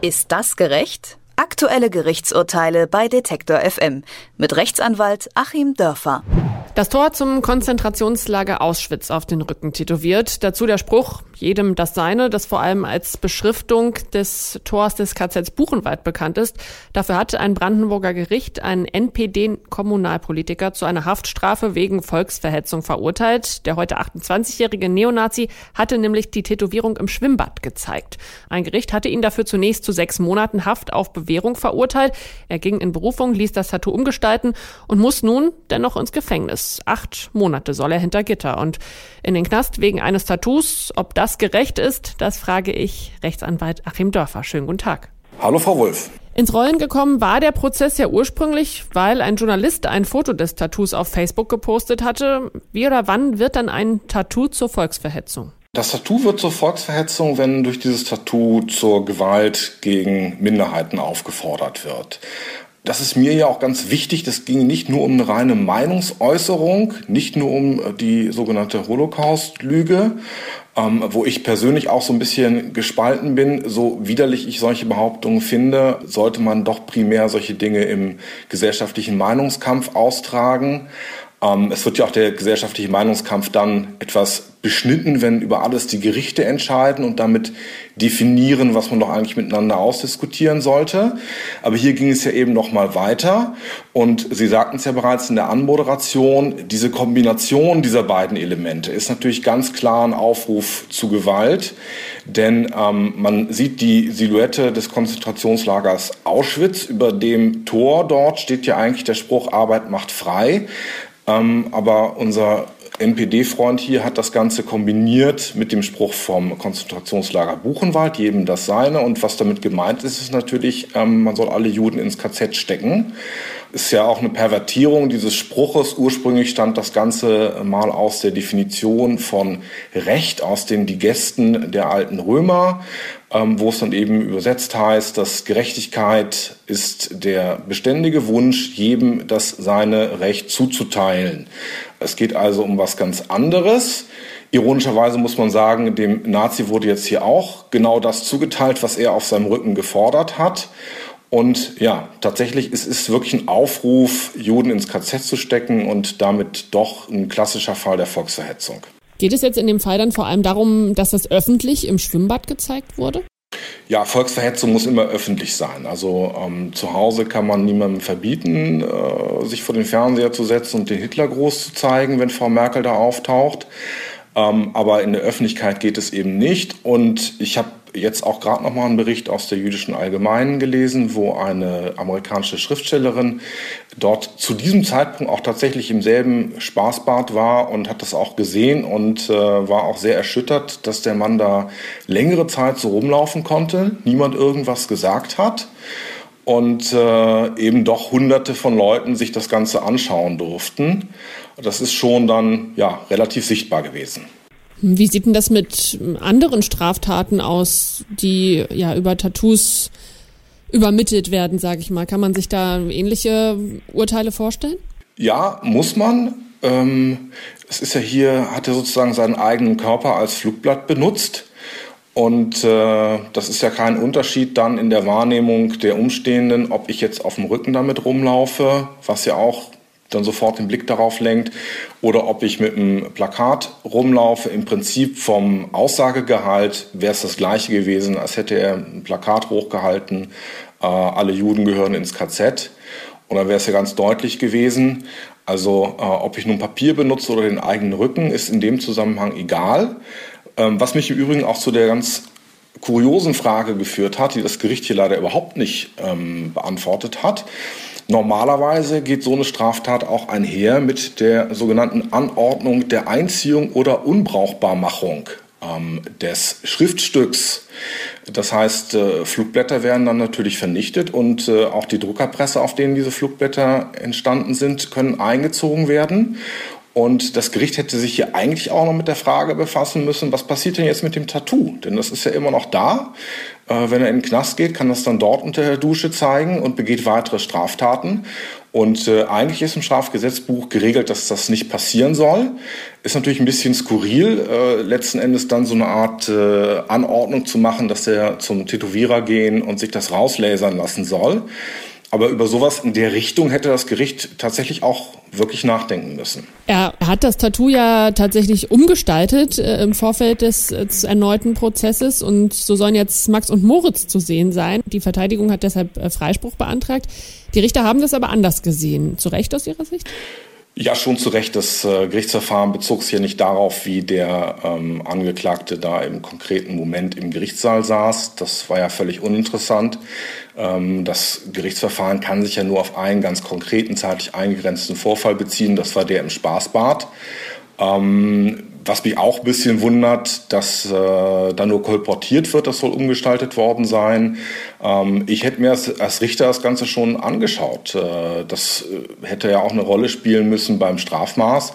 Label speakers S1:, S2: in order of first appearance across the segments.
S1: Ist das gerecht? Aktuelle Gerichtsurteile bei Detektor FM mit Rechtsanwalt Achim Dörfer.
S2: Das Tor zum Konzentrationslager Auschwitz auf den Rücken tätowiert. Dazu der Spruch, jedem das Seine, das vor allem als Beschriftung des Tors des KZs Buchenwald bekannt ist. Dafür hat ein Brandenburger Gericht einen NPD-Kommunalpolitiker zu einer Haftstrafe wegen Volksverhetzung verurteilt. Der heute 28-jährige Neonazi hatte nämlich die Tätowierung im Schwimmbad gezeigt. Ein Gericht hatte ihn dafür zunächst zu sechs Monaten Haft auf Bewährung verurteilt. Er ging in Berufung, ließ das Tattoo umgestalten und muss nun dennoch ins Gefängnis. Acht Monate soll er hinter Gitter und in den Knast wegen eines Tattoos. Ob das gerecht ist, das frage ich Rechtsanwalt Achim Dörfer. Schönen guten Tag.
S3: Hallo, Frau Wolf.
S2: Ins Rollen gekommen war der Prozess ja ursprünglich, weil ein Journalist ein Foto des Tattoos auf Facebook gepostet hatte. Wie oder wann wird dann ein Tattoo zur Volksverhetzung?
S3: Das Tattoo wird zur Volksverhetzung, wenn durch dieses Tattoo zur Gewalt gegen Minderheiten aufgefordert wird. Das ist mir ja auch ganz wichtig. Das ging nicht nur um eine reine Meinungsäußerung, nicht nur um äh, die sogenannte Holocaust-Lüge, ähm, wo ich persönlich auch so ein bisschen gespalten bin. So widerlich ich solche Behauptungen finde, sollte man doch primär solche Dinge im gesellschaftlichen Meinungskampf austragen. Ähm, es wird ja auch der gesellschaftliche Meinungskampf dann etwas beschnitten, wenn über alles die Gerichte entscheiden und damit definieren, was man doch eigentlich miteinander ausdiskutieren sollte. Aber hier ging es ja eben noch mal weiter und Sie sagten es ja bereits in der Anmoderation, diese Kombination dieser beiden Elemente ist natürlich ganz klar ein Aufruf zu Gewalt, denn ähm, man sieht die Silhouette des Konzentrationslagers Auschwitz. Über dem Tor dort steht ja eigentlich der Spruch Arbeit macht frei. Ähm, aber unser NPD-Freund hier hat das Ganze kombiniert mit dem Spruch vom Konzentrationslager Buchenwald, jedem das seine. Und was damit gemeint ist, ist natürlich, ähm, man soll alle Juden ins KZ stecken. Ist ja auch eine Pervertierung dieses Spruches. Ursprünglich stand das Ganze mal aus der Definition von Recht, aus den Digesten der alten Römer, ähm, wo es dann eben übersetzt heißt, dass Gerechtigkeit ist der beständige Wunsch, jedem das seine Recht zuzuteilen. Es geht also um was ganz anderes. Ironischerweise muss man sagen, dem Nazi wurde jetzt hier auch genau das zugeteilt, was er auf seinem Rücken gefordert hat. Und ja, tatsächlich ist es wirklich ein Aufruf, Juden ins KZ zu stecken und damit doch ein klassischer Fall der Volksverhetzung.
S2: Geht es jetzt in dem Fall dann vor allem darum, dass das öffentlich im Schwimmbad gezeigt wurde?
S3: Ja, Volksverhetzung muss immer öffentlich sein. Also ähm, zu Hause kann man niemandem verbieten, äh, sich vor den Fernseher zu setzen und den Hitlergruß zu zeigen, wenn Frau Merkel da auftaucht. Ähm, aber in der Öffentlichkeit geht es eben nicht. Und ich habe jetzt auch gerade noch mal einen Bericht aus der Jüdischen Allgemeinen gelesen, wo eine amerikanische Schriftstellerin dort zu diesem Zeitpunkt auch tatsächlich im selben Spaßbad war und hat das auch gesehen und äh, war auch sehr erschüttert, dass der Mann da längere Zeit so rumlaufen konnte, niemand irgendwas gesagt hat und äh, eben doch hunderte von Leuten sich das Ganze anschauen durften. Das ist schon dann ja relativ sichtbar gewesen.
S2: Wie sieht denn das mit anderen Straftaten aus, die ja über Tattoos übermittelt werden, sage ich mal? Kann man sich da ähnliche Urteile vorstellen?
S3: Ja, muss man. Ähm, es ist ja hier, hat er sozusagen seinen eigenen Körper als Flugblatt benutzt. Und äh, das ist ja kein Unterschied dann in der Wahrnehmung der Umstehenden, ob ich jetzt auf dem Rücken damit rumlaufe, was ja auch dann sofort den Blick darauf lenkt, oder ob ich mit einem Plakat rumlaufe. Im Prinzip vom Aussagegehalt wäre es das gleiche gewesen, als hätte er ein Plakat hochgehalten, äh, alle Juden gehören ins KZ. Und dann wäre es ja ganz deutlich gewesen. Also äh, ob ich nun Papier benutze oder den eigenen Rücken, ist in dem Zusammenhang egal. Ähm, was mich im Übrigen auch zu der ganz kuriosen Frage geführt hat, die das Gericht hier leider überhaupt nicht ähm, beantwortet hat. Normalerweise geht so eine Straftat auch einher mit der sogenannten Anordnung der Einziehung oder Unbrauchbarmachung ähm, des Schriftstücks. Das heißt, äh, Flugblätter werden dann natürlich vernichtet und äh, auch die Druckerpresse, auf denen diese Flugblätter entstanden sind, können eingezogen werden. Und das Gericht hätte sich hier eigentlich auch noch mit der Frage befassen müssen, was passiert denn jetzt mit dem Tattoo? Denn das ist ja immer noch da. Äh, wenn er in den Knast geht, kann das dann dort unter der Dusche zeigen und begeht weitere Straftaten. Und äh, eigentlich ist im Strafgesetzbuch geregelt, dass das nicht passieren soll. Ist natürlich ein bisschen skurril, äh, letzten Endes dann so eine Art Anordnung zu machen, dass er zum Tätowierer gehen und sich das rauslasern lassen soll. Aber über sowas in der Richtung hätte das Gericht tatsächlich auch wirklich nachdenken müssen.
S2: Er hat das Tattoo ja tatsächlich umgestaltet äh, im Vorfeld des, des, erneuten Prozesses und so sollen jetzt Max und Moritz zu sehen sein. Die Verteidigung hat deshalb äh, Freispruch beantragt. Die Richter haben das aber anders gesehen. Zu Recht aus Ihrer Sicht?
S3: Ja, schon zu Recht. Das äh, Gerichtsverfahren bezog sich ja nicht darauf, wie der ähm, Angeklagte da im konkreten Moment im Gerichtssaal saß. Das war ja völlig uninteressant. Ähm, das Gerichtsverfahren kann sich ja nur auf einen ganz konkreten, zeitlich eingegrenzten Vorfall beziehen. Das war der im Spaßbad. Ähm, was mich auch ein bisschen wundert, dass äh, da nur kolportiert wird, das soll umgestaltet worden sein. Ähm, ich hätte mir als, als, Richter das Ganze schon angeschaut. Äh, das äh, hätte ja auch eine Rolle spielen müssen beim Strafmaß.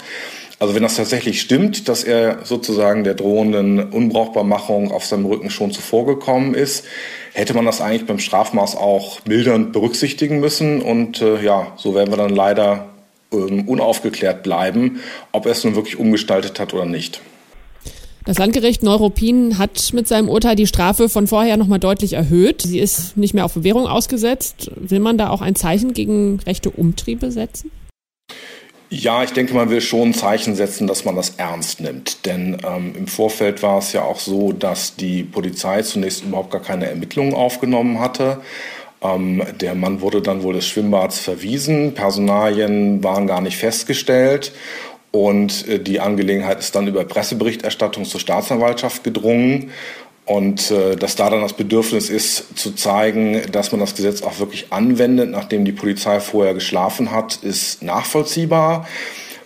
S3: Also wenn das tatsächlich stimmt, dass er sozusagen der drohenden Unbrauchbarmachung auf seinem Rücken schon zuvorgekommen ist, hätte man das eigentlich beim Strafmaß auch mildernd berücksichtigen müssen. Und äh, ja, so werden wir dann leider ähm, unaufgeklärt bleiben, ob er es nun wirklich umgestaltet hat oder nicht.
S2: Das Landgericht Neuruppin hat mit seinem Urteil die Strafe von vorher nochmal deutlich erhöht. Sie ist nicht mehr auf Bewährung ausgesetzt. Will man da auch ein Zeichen gegen rechte Umtriebe setzen?
S3: Ja, ich denke, man will schon ein Zeichen setzen, dass man das ernst nimmt. Denn ähm, im Vorfeld war es ja auch so, dass die Polizei zunächst überhaupt gar keine Ermittlungen aufgenommen hatte ähm, der Mann wurde dann wohl des Schwimmbads verwiesen. Personalien waren gar nicht festgestellt. Und äh, die Angelegenheit ist dann über Presseberichterstattung zur Staatsanwaltschaft gedrungen. Und äh, dass da dann das Bedürfnis ist, zu zeigen, dass man das Gesetz auch wirklich anwendet, nachdem die Polizei vorher geschlafen hat, ist nachvollziehbar.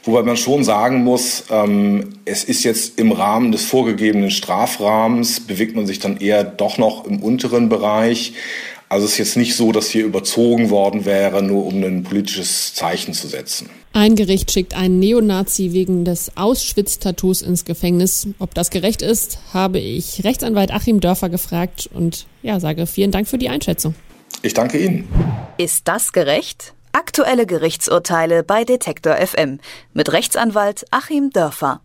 S3: Wobei man schon sagen muss, ähm, es ist jetzt im Rahmen des vorgegebenen Strafrahmens, bewegt man sich dann eher doch noch im unteren Bereich. Also es ist jetzt nicht so, dass hier überzogen worden wäre, nur um ein politisches Zeichen zu setzen.
S2: Ein Gericht schickt einen Neonazi wegen des Auschwitz-Tattoos ins Gefängnis. Ob das gerecht ist, habe ich Rechtsanwalt Achim Dörfer gefragt und ja, sage vielen Dank für die Einschätzung.
S3: Ich danke Ihnen.
S1: Ist das gerecht? Aktuelle Gerichtsurteile bei Detektor FM mit Rechtsanwalt Achim Dörfer.